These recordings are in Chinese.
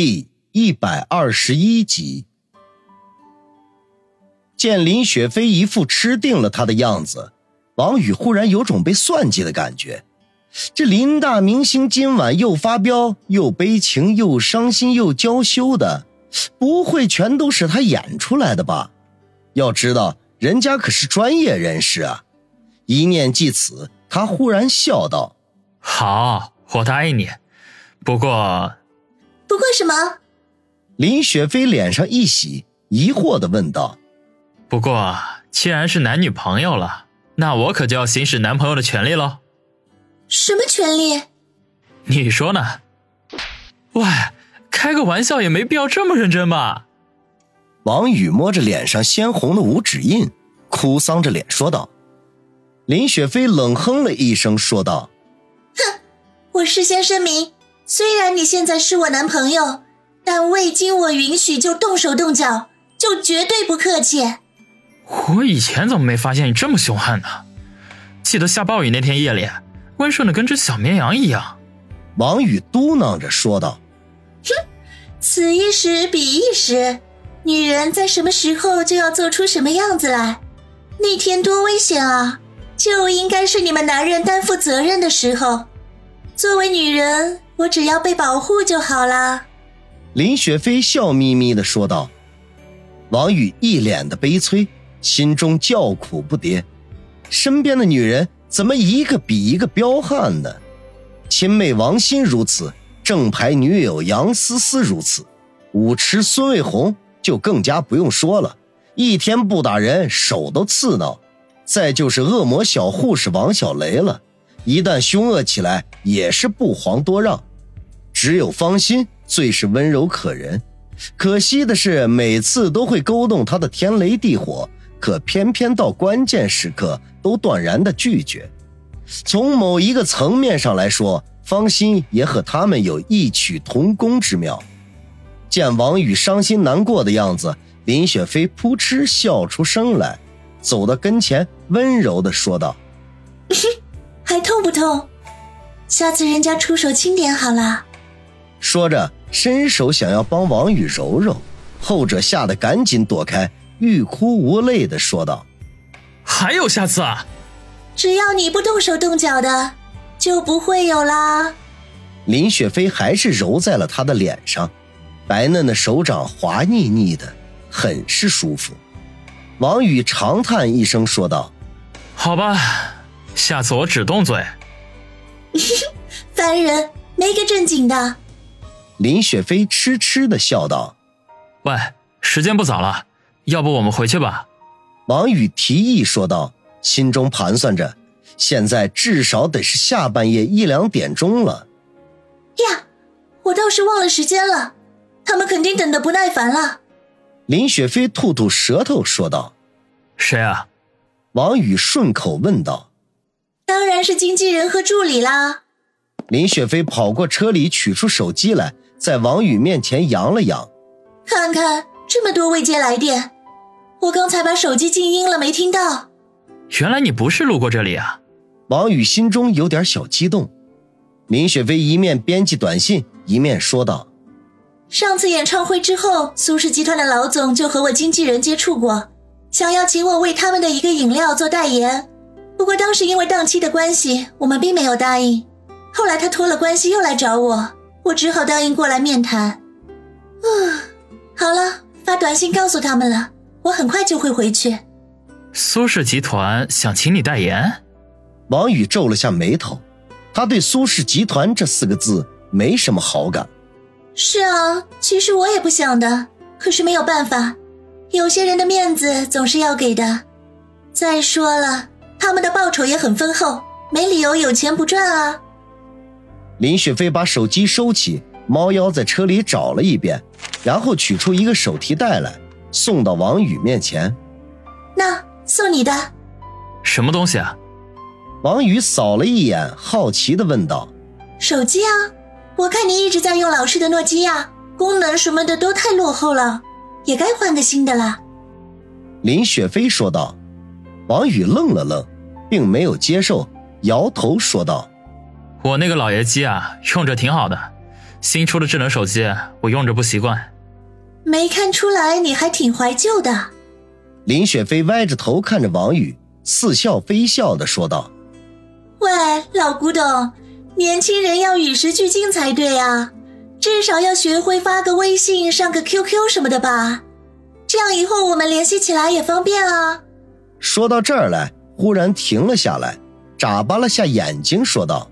第一百二十一集，见林雪飞一副吃定了他的样子，王宇忽然有种被算计的感觉。这林大明星今晚又发飙，又悲情，又伤心，又娇羞的，不会全都是他演出来的吧？要知道，人家可是专业人士啊！一念即此，他忽然笑道：“好，我答应你。不过……”不过什么？林雪飞脸上一喜，疑惑的问道：“不过，既然是男女朋友了，那我可就要行使男朋友的权利喽。”什么权利？你说呢？喂，开个玩笑也没必要这么认真吧？王宇摸着脸上鲜红的五指印，哭丧着脸说道。林雪飞冷哼了一声，说道：“哼，我事先声明。”虽然你现在是我男朋友，但未经我允许就动手动脚，就绝对不客气。我以前怎么没发现你这么凶悍呢？记得下暴雨那天夜里，温顺的跟只小绵羊一样。王宇嘟囔着说道：“哼，此一时彼一时，女人在什么时候就要做出什么样子来。那天多危险啊，就应该是你们男人担负责任的时候。作为女人。”我只要被保护就好了。”林雪飞笑眯眯的说道。王宇一脸的悲催，心中叫苦不迭。身边的女人怎么一个比一个彪悍呢？亲妹王鑫如此，正牌女友杨思思如此，舞池孙卫红就更加不用说了，一天不打人手都刺挠。再就是恶魔小护士王小雷了，一旦凶恶起来也是不遑多让。只有芳心最是温柔可人，可惜的是每次都会勾动他的天雷地火，可偏偏到关键时刻都断然的拒绝。从某一个层面上来说，芳心也和他们有异曲同工之妙。见王宇伤心难过的样子，林雪飞扑哧笑出声来，走到跟前，温柔的说道：“ 还痛不痛？下次人家出手轻点好了。”说着，伸手想要帮王宇揉揉，后者吓得赶紧躲开，欲哭无泪的说道：“还有下次啊！只要你不动手动脚的，就不会有啦。”林雪飞还是揉在了他的脸上，白嫩的手掌滑腻腻的，很是舒服。王宇长叹一声说道：“好吧，下次我只动嘴。”烦人，没个正经的。林雪飞痴痴的笑道：“喂，时间不早了，要不我们回去吧？”王宇提议说道，心中盘算着，现在至少得是下半夜一两点钟了。呀，我倒是忘了时间了，他们肯定等得不耐烦了。林雪飞吐吐舌头说道：“谁啊？”王宇顺口问道：“当然是经纪人和助理啦。”林雪飞跑过车里取出手机来。在王宇面前扬了扬，看看这么多未接来电，我刚才把手机静音了，没听到。原来你不是路过这里啊！王宇心中有点小激动。林雪飞一面编辑短信，一面说道：“上次演唱会之后，苏氏集团的老总就和我经纪人接触过，想要请我为他们的一个饮料做代言。不过当时因为档期的关系，我们并没有答应。后来他托了关系又来找我。”我只好答应过来面谈。啊，好了，发短信告诉他们了，我很快就会回去。苏氏集团想请你代言？王宇皱了下眉头，他对苏氏集团这四个字没什么好感。是啊，其实我也不想的，可是没有办法，有些人的面子总是要给的。再说了，他们的报酬也很丰厚，没理由有钱不赚啊。林雪飞把手机收起，猫腰在车里找了一遍，然后取出一个手提袋来，送到王宇面前。那送你的，什么东西啊？王宇扫了一眼，好奇的问道：“手机啊，我看你一直在用老式的诺基亚，功能什么的都太落后了，也该换个新的了。”林雪飞说道。王宇愣了愣，并没有接受，摇头说道。我那个老爷机啊，用着挺好的，新出的智能手机我用着不习惯。没看出来你还挺怀旧的。林雪飞歪着头看着王宇，似笑非笑的说道：“喂，老古董，年轻人要与时俱进才对啊，至少要学会发个微信、上个 QQ 什么的吧，这样以后我们联系起来也方便啊。”说到这儿来，忽然停了下来，眨巴了下眼睛，说道：“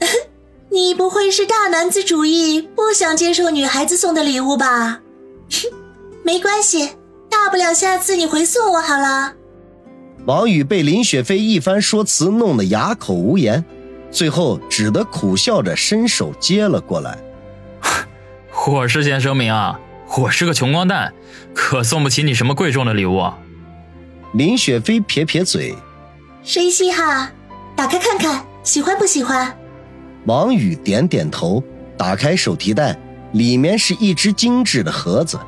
你不会是大男子主义，不想接受女孩子送的礼物吧？”哼，没关系，大不了下次你回送我好了。王宇被林雪飞一番说辞弄得哑口无言，最后只得苦笑着伸手接了过来。我事先声明啊，我是个穷光蛋，可送不起你什么贵重的礼物。林雪飞撇撇嘴：“谁稀罕？打开看看，喜欢不喜欢？”王宇点点头，打开手提袋。里面是一只精致的盒子，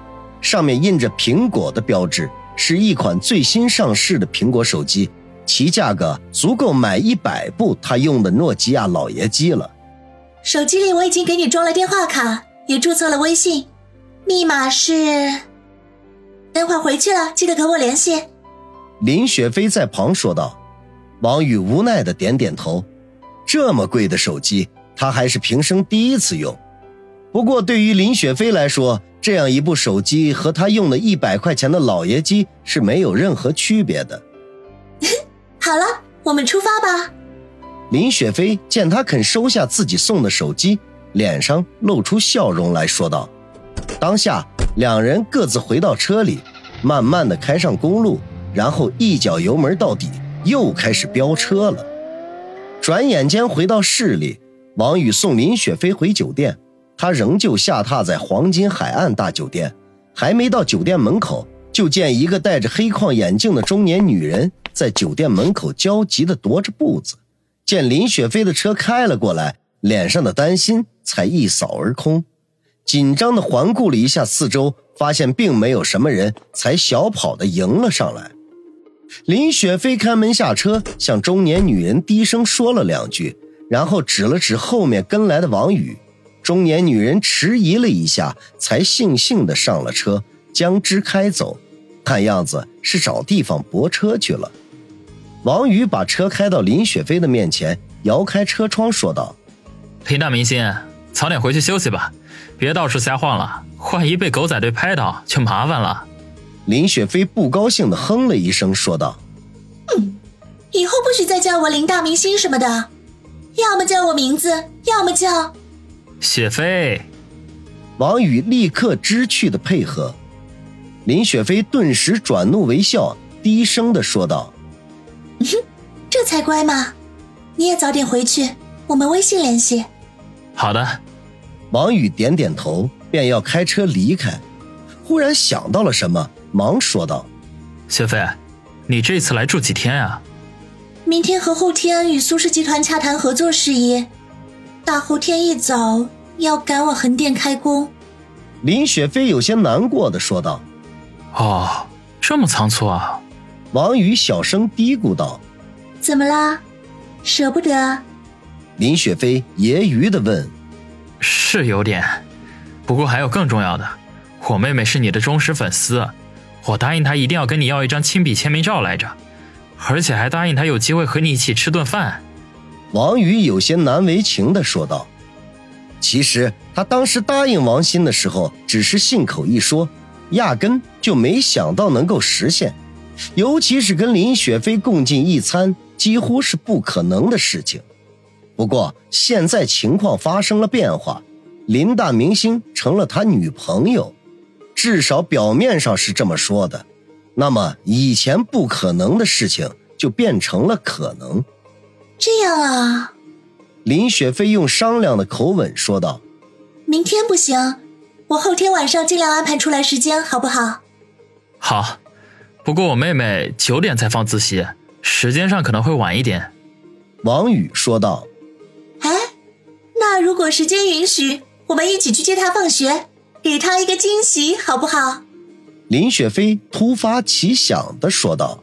上面印着苹果的标志，是一款最新上市的苹果手机，其价格足够买一百部他用的诺基亚老爷机了。手机里我已经给你装了电话卡，也注册了微信，密码是……等会回去了记得跟我联系。林雪飞在旁说道。王宇无奈的点点头，这么贵的手机，他还是平生第一次用。不过，对于林雪飞来说，这样一部手机和他用的一百块钱的老爷机是没有任何区别的。好了，我们出发吧。林雪飞见他肯收下自己送的手机，脸上露出笑容来说道。当下，两人各自回到车里，慢慢的开上公路，然后一脚油门到底，又开始飙车了。转眼间回到市里，王宇送林雪飞回酒店。他仍旧下榻在黄金海岸大酒店，还没到酒店门口，就见一个戴着黑框眼镜的中年女人在酒店门口焦急地踱着步子。见林雪飞的车开了过来，脸上的担心才一扫而空，紧张地环顾了一下四周，发现并没有什么人，才小跑地迎了上来。林雪飞开门下车，向中年女人低声说了两句，然后指了指后面跟来的王宇。中年女人迟疑了一下，才悻悻地上了车，将之开走。看样子是找地方泊车去了。王宇把车开到林雪飞的面前，摇开车窗说道：“林大明星，早点回去休息吧，别到处瞎晃了，万一被狗仔队拍到就麻烦了。”林雪飞不高兴的哼了一声，说道：“嗯，以后不许再叫我林大明星什么的，要么叫我名字，要么叫……”雪飞，王宇立刻知趣的配合，林雪飞顿时转怒为笑，低声的说道：“哼，这才乖嘛！你也早点回去，我们微信联系。”好的。王宇点点头，便要开车离开，忽然想到了什么，忙说道：“雪飞，你这次来住几天啊？”明天和后天与苏氏集团洽谈合作事宜。大后天一早要赶往横店开工，林雪飞有些难过的说道：“哦，这么仓促啊！”王宇小声嘀咕道：“怎么啦？舍不得？”林雪飞揶揄的问：“是有点，不过还有更重要的，我妹妹是你的忠实粉丝，我答应她一定要跟你要一张亲笔签名照来着，而且还答应她有机会和你一起吃顿饭。”王宇有些难为情的说道：“其实他当时答应王鑫的时候，只是信口一说，压根就没想到能够实现。尤其是跟林雪飞共进一餐，几乎是不可能的事情。不过现在情况发生了变化，林大明星成了他女朋友，至少表面上是这么说的。那么以前不可能的事情，就变成了可能。”这样啊，林雪飞用商量的口吻说道：“明天不行，我后天晚上尽量安排出来时间，好不好？”“好，不过我妹妹九点才放自习，时间上可能会晚一点。”王宇说道。“哎，那如果时间允许，我们一起去接她放学，给他一个惊喜，好不好？”林雪飞突发奇想的说道。